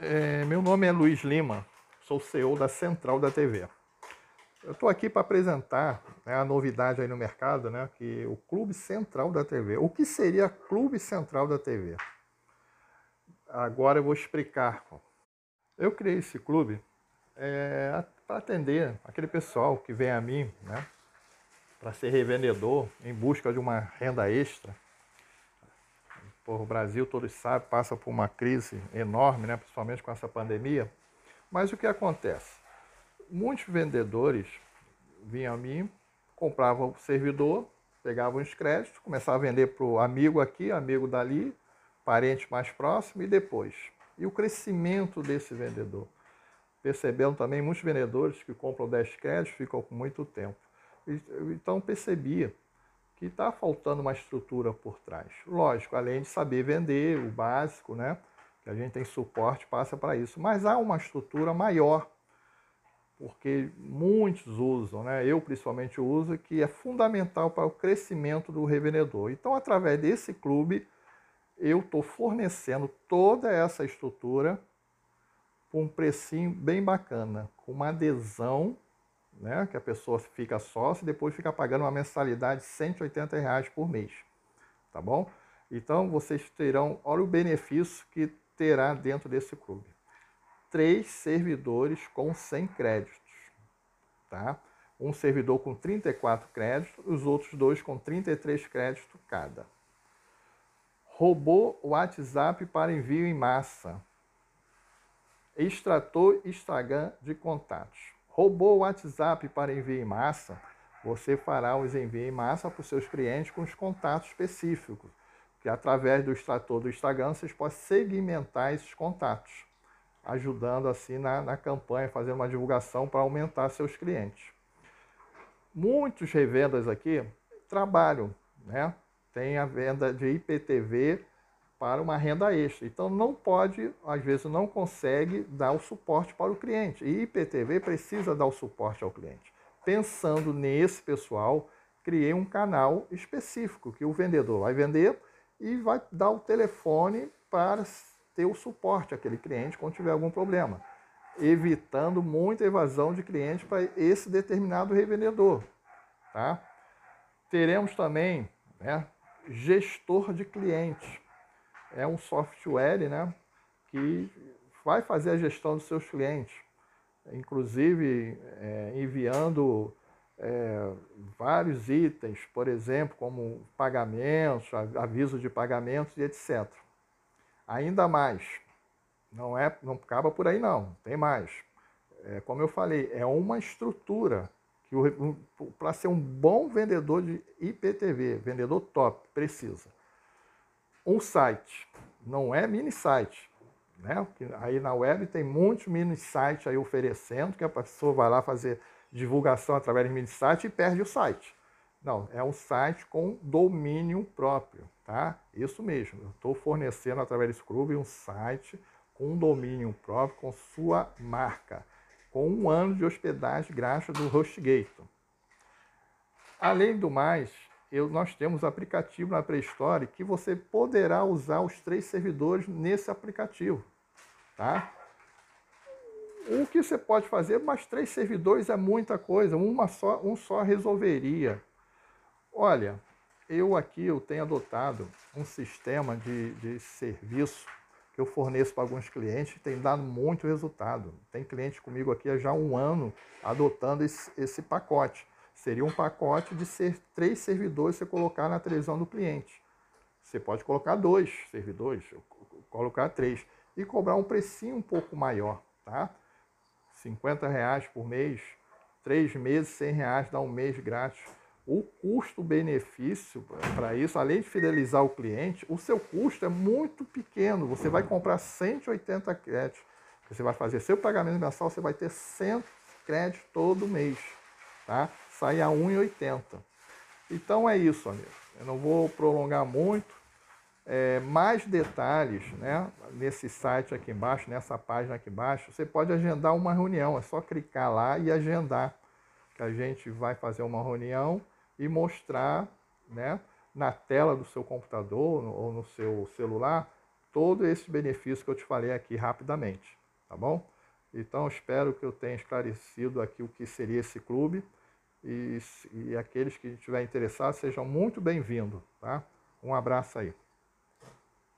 É, meu nome é Luiz Lima, sou CEO da Central da TV. Eu estou aqui para apresentar né, a novidade aí no mercado, né, que o Clube Central da TV. O que seria Clube Central da TV? Agora eu vou explicar. Eu criei esse clube é, para atender aquele pessoal que vem a mim, né, para ser revendedor em busca de uma renda extra Porra, o Brasil, todos sabem, passa por uma crise enorme, né, principalmente com essa pandemia. Mas o que acontece? Muitos vendedores vinham a mim, compravam o servidor, pegavam os créditos, começavam a vender para o amigo aqui, amigo dali, parente mais próximo e depois. E o crescimento desse vendedor. Percebendo também muitos vendedores que compram 10 créditos ficam com muito tempo. Então percebia que está faltando uma estrutura por trás. Lógico, além de saber vender o básico, né? Que a gente tem suporte, passa para isso. Mas há uma estrutura maior, porque muitos usam, né? Eu principalmente uso, que é fundamental para o crescimento do revendedor. Então, através desse clube, eu estou fornecendo toda essa estrutura com um precinho bem bacana, com uma adesão né, que a pessoa fica sócia e depois fica pagando uma mensalidade de 180 reais por mês, tá bom? Então vocês terão, olha o benefício que terá dentro desse clube. Três servidores com 100 créditos, tá? Um servidor com 34 créditos, os outros dois com 33 créditos cada. Robô WhatsApp para envio em massa. Extrator Instagram de contatos Roubou o WhatsApp para envio em massa? Você fará os envios em massa para os seus clientes com os contatos específicos, que através do extrator do Instagram vocês podem segmentar esses contatos, ajudando assim na, na campanha, fazendo uma divulgação para aumentar seus clientes. Muitos revendas aqui trabalham, né? Tem a venda de IPTV para uma renda extra. Então não pode, às vezes não consegue dar o suporte para o cliente. E IPTV precisa dar o suporte ao cliente. Pensando nesse pessoal, criei um canal específico que o vendedor vai vender e vai dar o telefone para ter o suporte àquele cliente quando tiver algum problema, evitando muita evasão de clientes para esse determinado revendedor. Tá? Teremos também né, gestor de clientes é um software né, que vai fazer a gestão dos seus clientes, inclusive é, enviando é, vários itens, por exemplo, como pagamentos, aviso de pagamentos e etc. Ainda mais, não é, não acaba por aí não, tem mais. É, como eu falei, é uma estrutura que para ser um bom vendedor de IPTV, vendedor top, precisa um site, não é mini site. Né? Aí na web tem muitos mini sites aí oferecendo, que a pessoa vai lá fazer divulgação através de mini site e perde o site. Não, é um site com domínio próprio, tá? Isso mesmo, eu estou fornecendo através do Scrub um site com domínio próprio, com sua marca, com um ano de hospedagem grátis do HostGator. Além do mais, eu, nós temos aplicativo na Play Store que você poderá usar os três servidores nesse aplicativo. Tá? O que você pode fazer, mas três servidores é muita coisa, uma só, um só resolveria. Olha, eu aqui eu tenho adotado um sistema de, de serviço que eu forneço para alguns clientes tem dado muito resultado. Tem cliente comigo aqui há já um ano adotando esse, esse pacote. Seria um pacote de ser três servidores você colocar na televisão do cliente. Você pode colocar dois servidores, colocar três e cobrar um precinho um pouco maior, tá? 50 reais por mês, três meses, 100 reais, dá um mês grátis. O custo-benefício para isso, além de fidelizar o cliente, o seu custo é muito pequeno. Você vai comprar 180 créditos. Você vai fazer seu pagamento mensal, você vai ter 100 créditos todo mês, tá? Sai a 1,80. Então é isso, amigo. Eu não vou prolongar muito. É, mais detalhes né, nesse site aqui embaixo, nessa página aqui embaixo, você pode agendar uma reunião. É só clicar lá e agendar. Que a gente vai fazer uma reunião e mostrar né, na tela do seu computador ou no seu celular todo esse benefício que eu te falei aqui rapidamente, tá bom? Então, espero que eu tenha esclarecido aqui o que seria esse clube e, e aqueles que estiverem interessados sejam muito bem-vindos, tá? Um abraço aí.